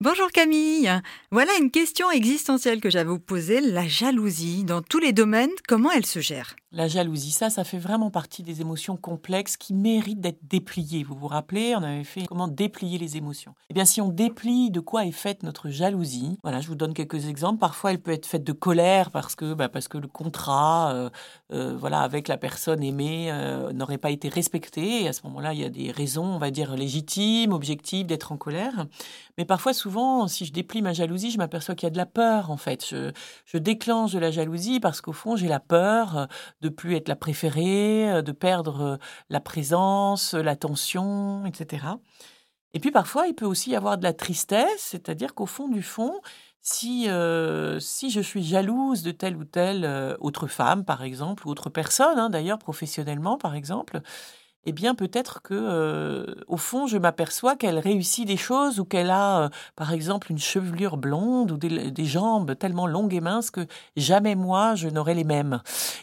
Bonjour Camille. Voilà une question existentielle que j'avais vous poser. La jalousie, dans tous les domaines, comment elle se gère? La jalousie, ça, ça fait vraiment partie des émotions complexes qui méritent d'être dépliées. Vous vous rappelez, on avait fait comment déplier les émotions. Eh bien, si on déplie de quoi est faite notre jalousie, voilà, je vous donne quelques exemples. Parfois, elle peut être faite de colère parce que, bah, parce que le contrat, euh, euh, voilà, avec la personne aimée euh, n'aurait pas été respecté. À ce moment-là, il y a des raisons, on va dire, légitimes, objectives d'être en colère. Mais parfois, souvent, si je déplie ma jalousie, je m'aperçois qu'il y a de la peur, en fait. Je, déclenche de la jalousie parce qu'au fond, j'ai la peur de plus être la préférée, de perdre la présence, l'attention, etc. Et puis parfois, il peut aussi y avoir de la tristesse, c'est-à-dire qu'au fond du fond, si, si je suis jalouse de telle ou telle autre femme, par exemple, ou autre personne, hein, d'ailleurs professionnellement, par exemple, eh bien peut-être que euh, au fond je m'aperçois qu'elle réussit des choses ou qu'elle a euh, par exemple une chevelure blonde ou des, jambes tellement longues et minces que jamais moi je n'aurais les mêmes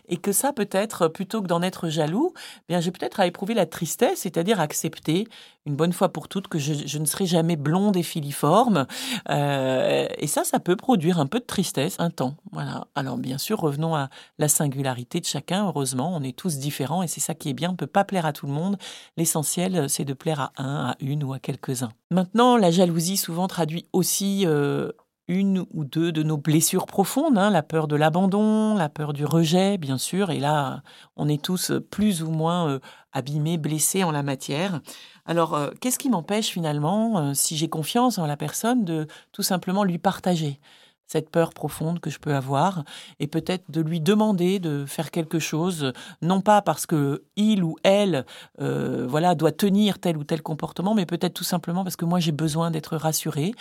et que ça peut-être plutôt que d'en être jaloux eh bien j'ai peut-être à éprouver la tristesse c'est-à-dire accepter une bonne fois pour toutes que je, ne serai jamais blonde et filiforme. Euh, et ça ça peut produire un peu de tristesse un temps. Voilà. Alors bien sûr revenons à la singularité de chacun. Heureusement on est tous différents et c'est ça qui est bien. On peut pas plaire à tout le monde. L'essentiel, c'est de plaire à un, à une ou à quelques-uns. Maintenant, la jalousie souvent traduit aussi euh, une ou deux de nos blessures profondes, hein, la peur de l'abandon, la peur du rejet, bien sûr, et là, on est tous plus ou moins euh, abîmés, blessés en la matière. Alors, euh, qu'est-ce qui m'empêche finalement, si j'ai confiance en la personne, de tout simplement lui partager cette peur profonde que je peux avoir et peut-être de lui demander de faire quelque chose non pas parce que il ou elle euh, voilà doit tenir tel ou tel comportement mais peut-être tout simplement parce que moi j'ai besoin d'être rassurée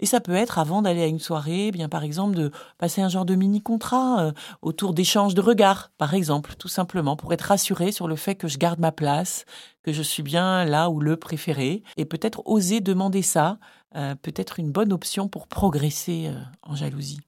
et ça peut être avant d'aller à une soirée, eh bien par exemple de passer un genre de mini contrat euh, autour d'échanges de regards, par exemple, tout simplement pour être rassuré sur le fait que je garde ma place, que je suis bien là ou le préféré, et peut-être oser demander ça, euh, peut être une bonne option pour progresser euh, en jalousie.